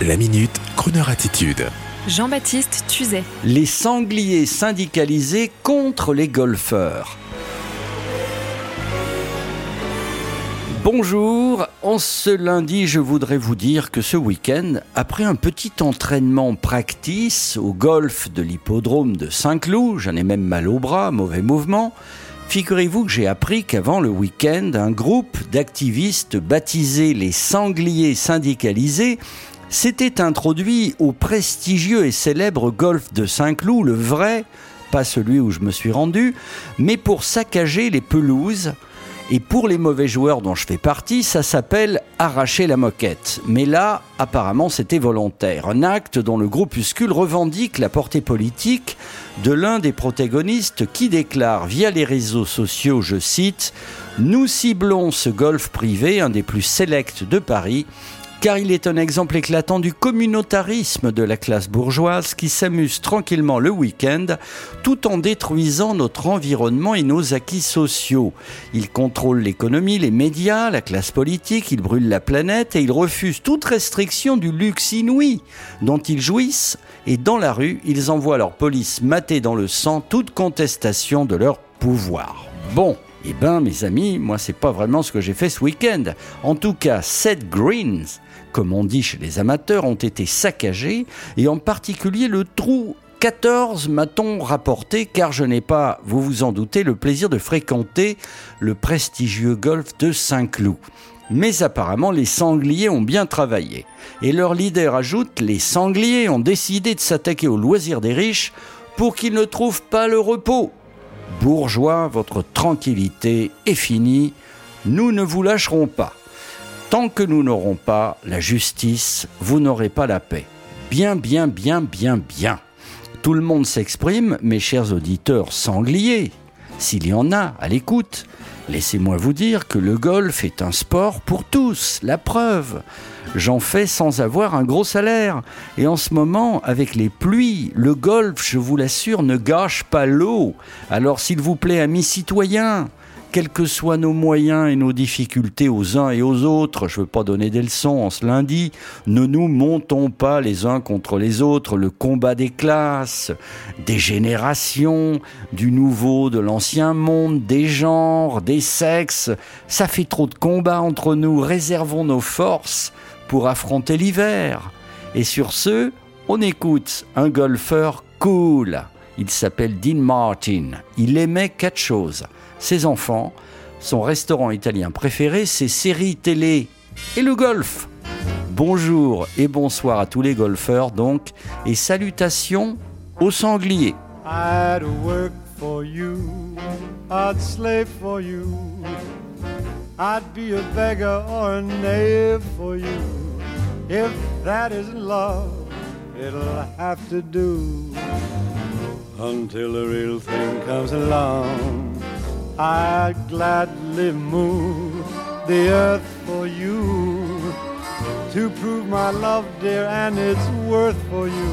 La minute, Kroneur attitude. Jean-Baptiste Tuzet. Les sangliers syndicalisés contre les golfeurs. Bonjour, en ce lundi, je voudrais vous dire que ce week-end, après un petit entraînement practice au golf de l'hippodrome de Saint-Cloud, j'en ai même mal au bras, mauvais mouvement, Figurez-vous que j'ai appris qu'avant le week-end, un groupe d'activistes baptisé les sangliers syndicalisés s'était introduit au prestigieux et célèbre golf de Saint-Cloud, le vrai, pas celui où je me suis rendu, mais pour saccager les pelouses et pour les mauvais joueurs dont je fais partie, ça s'appelle arracher la moquette. Mais là, apparemment, c'était volontaire. Un acte dont le groupuscule revendique la portée politique de l'un des protagonistes qui déclare via les réseaux sociaux, je cite, Nous ciblons ce golf privé, un des plus sélects de Paris, car il est un exemple éclatant du communautarisme de la classe bourgeoise qui s'amuse tranquillement le week-end tout en détruisant notre environnement et nos acquis sociaux. Il contrôle l'économie, les médias, la classe politique, il brûle la planète et il refuse toute restriction du luxe inouï dont ils jouissent et dans la rue, ils envoient leur police mater dans le sang toute contestation de leur pouvoir. Bon, eh ben, mes amis, moi, c'est pas vraiment ce que j'ai fait ce week-end. En tout cas, sept greens, comme on dit chez les amateurs, ont été saccagés, et en particulier le trou 14 m'a-t-on rapporté, car je n'ai pas, vous vous en doutez, le plaisir de fréquenter le prestigieux golf de Saint-Cloud. Mais apparemment, les sangliers ont bien travaillé. Et leur leader ajoute, les sangliers ont décidé de s'attaquer aux loisirs des riches pour qu'ils ne trouvent pas le repos bourgeois, votre tranquillité est finie. Nous ne vous lâcherons pas. Tant que nous n'aurons pas la justice, vous n'aurez pas la paix. Bien, bien, bien, bien, bien. Tout le monde s'exprime, mes chers auditeurs sangliers, s'il y en a à l'écoute. Laissez-moi vous dire que le golf est un sport pour tous, la preuve. J'en fais sans avoir un gros salaire. Et en ce moment, avec les pluies, le golf, je vous l'assure, ne gâche pas l'eau. Alors s'il vous plaît, amis citoyens, quels que soient nos moyens et nos difficultés aux uns et aux autres, je ne veux pas donner des leçons en ce lundi, ne nous montons pas les uns contre les autres le combat des classes, des générations, du nouveau, de l'ancien monde, des genres, des sexes. Ça fait trop de combats entre nous, réservons nos forces pour affronter l'hiver. Et sur ce, on écoute un golfeur cool. Il s'appelle Dean Martin. Il aimait quatre choses. Ses enfants, son restaurant italien préféré, ses séries télé et le golf. Bonjour et bonsoir à tous les golfeurs donc et salutations aux sangliers. I'd work for you, I'd slave for you. I'd be a beggar or a knave for you. If that isn't love, it'll have to do until the real thing comes along. I'd gladly move the earth for you to prove my love, dear, and its worth for you.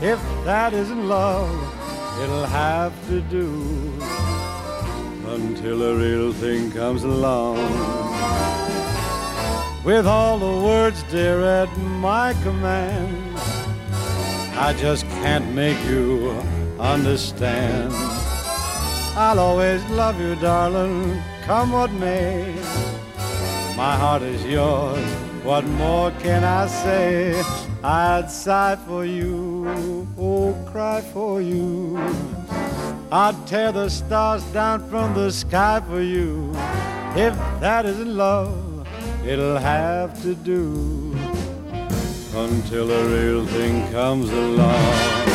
If that isn't love, it'll have to do until the real thing comes along. with all the words, dear, at my command. I just can't make you understand. I'll always love you, darling, come what may. My heart is yours, what more can I say? I'd sigh for you, oh, cry for you. I'd tear the stars down from the sky for you, if that isn't love it'll have to do until the real thing comes along.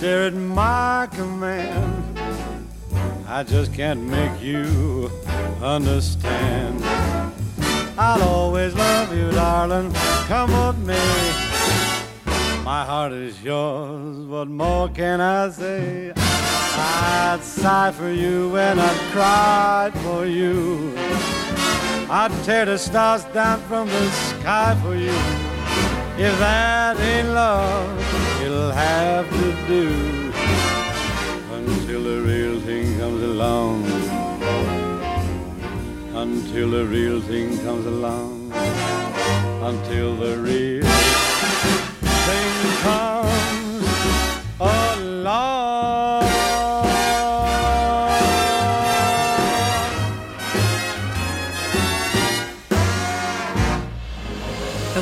Stare at my command. I just can't make you understand. I'll always love you, darling. Come with me. My heart is yours. What more can I say? I'd sigh for you and I'd cry for you. I'd tear the stars down from the sky for you. If that ain't love, it'll have to do until the real thing comes along. Until the real thing comes along. Until the real thing comes